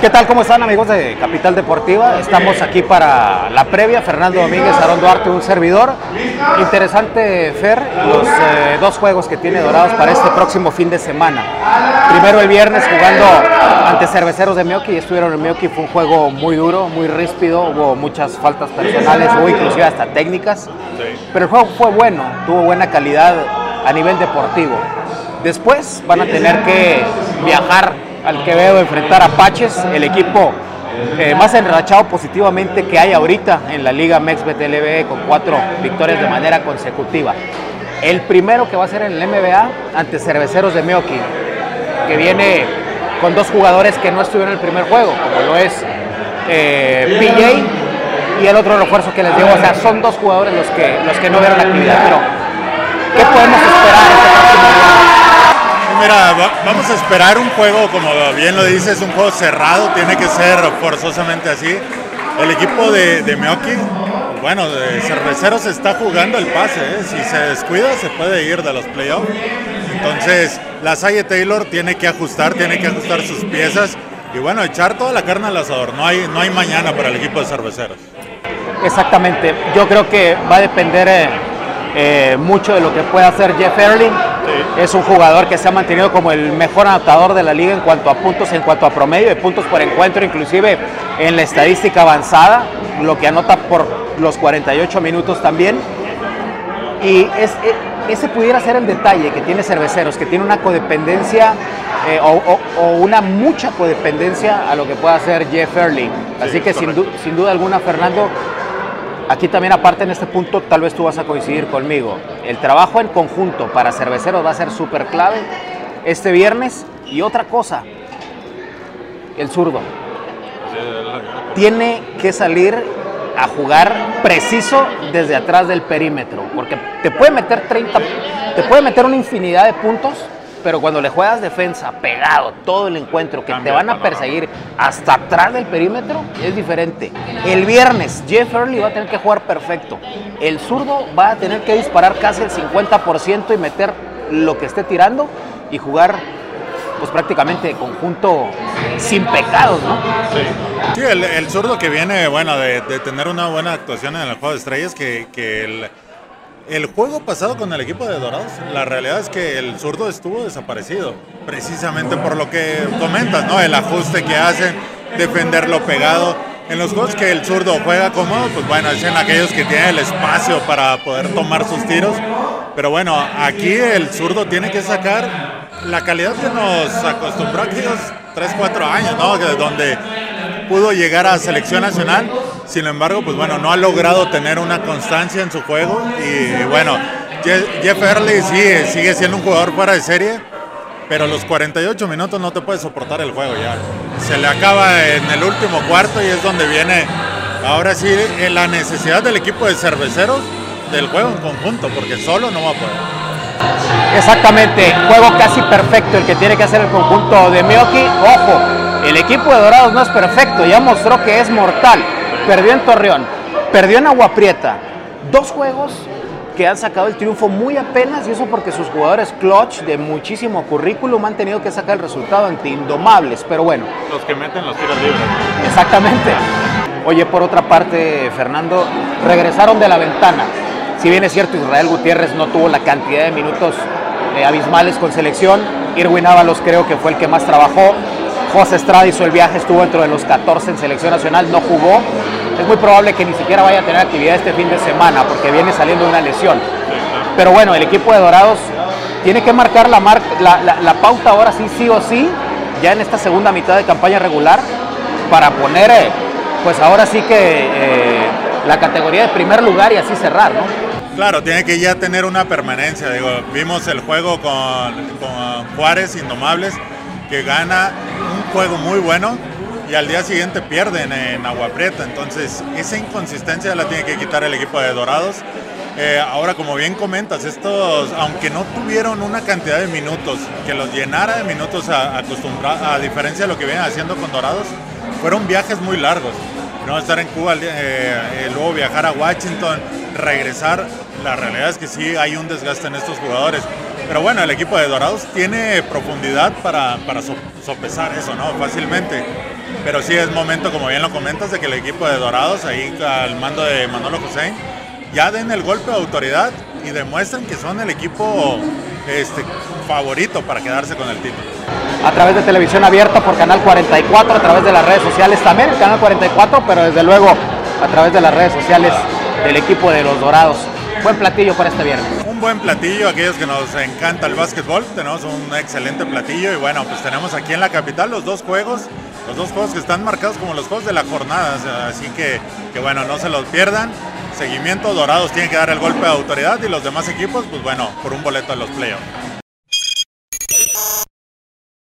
¿Qué tal? ¿Cómo están amigos de Capital Deportiva? Estamos aquí para la previa. Fernando Domínguez, Aaron Duarte, un servidor. Interesante, Fer, los eh, dos juegos que tiene Dorados para este próximo fin de semana. Primero el viernes jugando ante Cerveceros de Mioki. Estuvieron en Mioki, fue un juego muy duro, muy ríspido. Hubo muchas faltas personales, hubo inclusive hasta técnicas. Pero el juego fue bueno, tuvo buena calidad a nivel deportivo. Después van a tener que viajar al que veo enfrentar a Apaches, el equipo eh, más enrachado positivamente que hay ahorita en la Liga MEXBET LBE con cuatro victorias de manera consecutiva. El primero que va a ser en el MBA ante Cerveceros de Meoki, que viene con dos jugadores que no estuvieron en el primer juego, como lo es eh, PJ y el otro refuerzo que les digo. O sea, son dos jugadores los que, los que no vieron la actividad. Pero, ¿qué podemos esperar mira, vamos a esperar un juego, como bien lo dices, un juego cerrado, tiene que ser forzosamente así. El equipo de, de Meoki, bueno, de Cerveceros está jugando el pase, ¿eh? si se descuida se puede ir de los playoffs. Entonces, la Salle Taylor tiene que ajustar, tiene que ajustar sus piezas y bueno, echar toda la carne al asador. No hay, no hay mañana para el equipo de Cerveceros. Exactamente, yo creo que va a depender eh, eh, mucho de lo que pueda hacer Jeff Erling es un jugador que se ha mantenido como el mejor anotador de la liga en cuanto a puntos, en cuanto a promedio de puntos por encuentro, inclusive en la estadística avanzada, lo que anota por los 48 minutos también. Y es, e, ese pudiera ser el detalle que tiene Cerveceros, que tiene una codependencia eh, o, una mucha codependencia a lo que pueda hacer Jeff Erling. Así que sin, sin duda alguna, Fernando, Aquí también aparte en este punto tal vez tú vas a coincidir conmigo. El trabajo en conjunto para cerveceros va a ser súper clave este viernes. Y otra cosa, el zurdo. Tiene que salir a jugar preciso desde atrás del perímetro, porque te puede meter 30, te puede meter una infinidad de puntos, pero cuando le juegas defensa pegado todo el encuentro, que te van a perseguir hasta atrás del perímetro, es diferente. El viernes, Jeff Early va a tener que jugar perfecto. El zurdo va a tener que disparar casi el 50% y meter lo que esté tirando y jugar pues prácticamente conjunto sin pecados, ¿no? Sí, el, zurdo que viene, bueno, de, tener una buena actuación en el juego de estrellas, que, que el el juego pasado con el equipo de Dorados, la realidad es que el zurdo estuvo desaparecido, precisamente por lo que comentas, ¿no? El ajuste que hacen, defenderlo pegado. En los juegos que el zurdo juega cómodo, pues bueno, es aquellos que tienen el espacio para poder tomar sus tiros. Pero bueno, aquí el zurdo tiene que sacar la calidad que nos acostumbró aquellos 3, 4 años, ¿no? Donde pudo llegar a selección nacional sin embargo, pues bueno, no ha logrado tener una constancia en su juego y bueno, Jeff Early sí, sigue siendo un jugador fuera de serie, pero los 48 minutos no te puede soportar el juego ya. Se le acaba en el último cuarto y es donde viene ahora sí la necesidad del equipo de cerveceros del juego en conjunto, porque solo no va a poder. Exactamente, juego casi perfecto el que tiene que hacer el conjunto de Mioki. Ojo, el equipo de Dorados no es perfecto, ya mostró que es mortal perdió en Torreón, perdió en Agua Prieta. Dos juegos que han sacado el triunfo muy apenas y eso porque sus jugadores clutch de muchísimo currículum han tenido que sacar el resultado ante indomables, pero bueno. Los que meten los tiros libres. Exactamente. Oye, por otra parte, Fernando, regresaron de la ventana. Si bien es cierto, Israel Gutiérrez no tuvo la cantidad de minutos eh, abismales con selección, Irwin Ábalos creo que fue el que más trabajó. José Estrada hizo el viaje, estuvo dentro de los 14 en selección nacional, no jugó. Es muy probable que ni siquiera vaya a tener actividad este fin de semana porque viene saliendo una lesión. Pero bueno, el equipo de Dorados tiene que marcar la, la, pauta ahora sí, sí o sí, ya en esta segunda mitad de campaña regular, para poner, eh, pues ahora sí que eh, la categoría de primer lugar y así cerrar, ¿no? Claro, tiene que ya tener una permanencia. Digo, vimos el juego con, Juárez, Indomables, que gana juego muy bueno y al día siguiente pierden en Agua Prieta. Entonces, esa inconsistencia la tiene que quitar el equipo de Dorados. Eh, ahora, como bien comentas, estos, aunque no tuvieron una cantidad de minutos que los llenara de minutos a, a diferencia de lo que vienen haciendo con Dorados, fueron viajes muy largos. No estar en Cuba, eh, eh, luego viajar a Washington, regresar. La realidad es que sí hay un desgaste en estos jugadores. Pero bueno, el equipo de Dorados tiene profundidad para, para sopesar eso, ¿no? Fácilmente. pero sí es momento, como bien lo comentas, de que el equipo de Dorados, ahí al mando de Manolo José, ya den el golpe de autoridad y demuestren que son el equipo este, favorito para quedarse con el título. A través de televisión abierta por Canal 44, a través de las redes sociales también, Canal 44, pero desde luego a través de las redes sociales del equipo de los Dorados. Buen platillo para este viernes. Un buen platillo, aquellos que nos encanta el básquetbol, tenemos un excelente platillo y bueno, pues tenemos aquí en la capital los dos juegos, los dos juegos que están marcados como los juegos de la jornada, así que, que bueno, no se los pierdan. Seguimiento, Dorados tiene que dar el golpe de autoridad y los demás equipos, pues bueno, por un boleto de los playoffs.